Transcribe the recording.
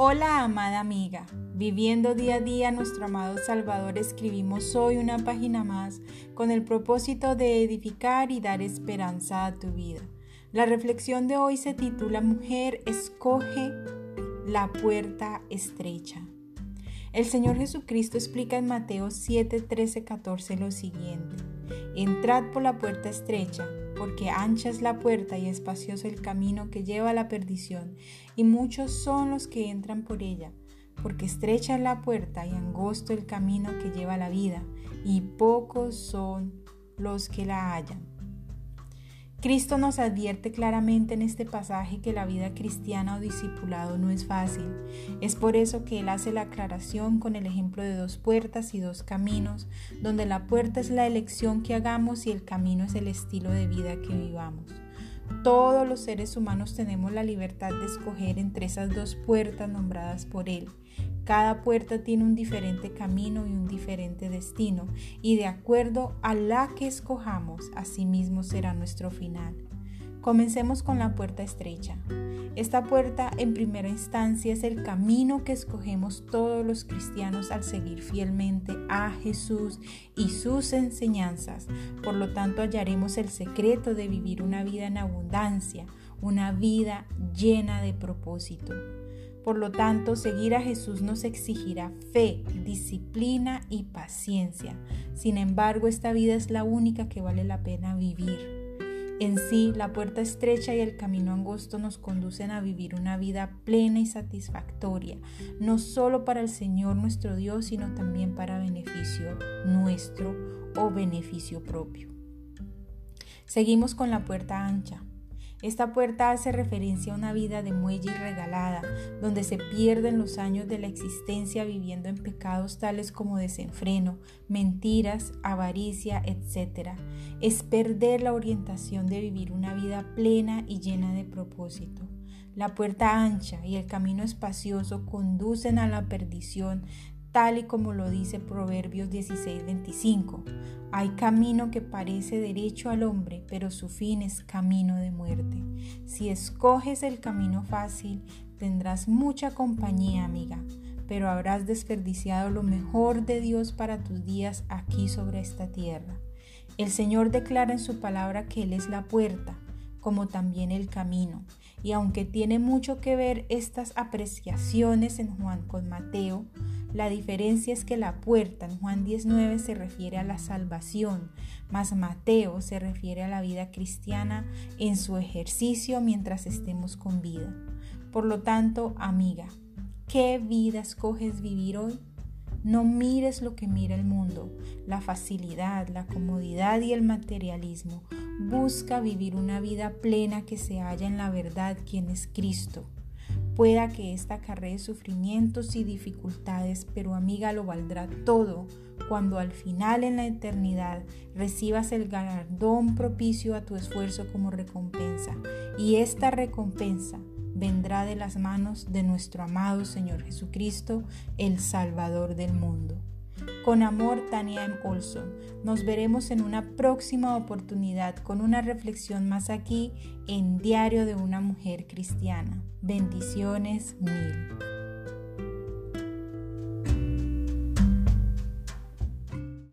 Hola amada amiga, viviendo día a día nuestro amado Salvador escribimos hoy una página más con el propósito de edificar y dar esperanza a tu vida. La reflexión de hoy se titula Mujer, escoge la puerta estrecha. El Señor Jesucristo explica en Mateo 7, 13, 14 lo siguiente. Entrad por la puerta estrecha porque ancha es la puerta y espacioso el camino que lleva a la perdición, y muchos son los que entran por ella, porque estrecha es la puerta y angosto el camino que lleva a la vida, y pocos son los que la hallan. Cristo nos advierte claramente en este pasaje que la vida cristiana o discipulado no es fácil. Es por eso que Él hace la aclaración con el ejemplo de dos puertas y dos caminos, donde la puerta es la elección que hagamos y el camino es el estilo de vida que vivamos. Todos los seres humanos tenemos la libertad de escoger entre esas dos puertas nombradas por Él. Cada puerta tiene un diferente camino y un diferente destino, y de acuerdo a la que escojamos, así mismo será nuestro final. Comencemos con la puerta estrecha. Esta puerta en primera instancia es el camino que escogemos todos los cristianos al seguir fielmente a Jesús y sus enseñanzas. Por lo tanto hallaremos el secreto de vivir una vida en abundancia, una vida llena de propósito. Por lo tanto, seguir a Jesús nos exigirá fe, disciplina y paciencia. Sin embargo, esta vida es la única que vale la pena vivir. En sí, la puerta estrecha y el camino angosto nos conducen a vivir una vida plena y satisfactoria, no solo para el Señor nuestro Dios, sino también para beneficio nuestro o beneficio propio. Seguimos con la puerta ancha. Esta puerta hace referencia a una vida de muelle y regalada, donde se pierden los años de la existencia viviendo en pecados tales como desenfreno, mentiras, avaricia, etc. Es perder la orientación de vivir una vida plena y llena de propósito. La puerta ancha y el camino espacioso conducen a la perdición, tal y como lo dice Proverbios 16:25. Hay camino que parece derecho al hombre, pero su fin es camino de muerte. Si escoges el camino fácil, tendrás mucha compañía, amiga, pero habrás desperdiciado lo mejor de Dios para tus días aquí sobre esta tierra. El Señor declara en su palabra que Él es la puerta, como también el camino. Y aunque tiene mucho que ver estas apreciaciones en Juan con Mateo, la diferencia es que la puerta en Juan 19 se refiere a la salvación, mas Mateo se refiere a la vida cristiana en su ejercicio mientras estemos con vida. Por lo tanto, amiga, ¿qué vida escoges vivir hoy? No mires lo que mira el mundo, la facilidad, la comodidad y el materialismo. Busca vivir una vida plena que se halla en la verdad, quien es Cristo. Pueda que esta acarree sufrimientos y dificultades, pero amiga lo valdrá todo cuando al final en la eternidad recibas el galardón propicio a tu esfuerzo como recompensa. Y esta recompensa vendrá de las manos de nuestro amado Señor Jesucristo, el Salvador del mundo. Con amor, Tania M. Olson. Nos veremos en una próxima oportunidad con una reflexión más aquí en Diario de una Mujer Cristiana. Bendiciones mil.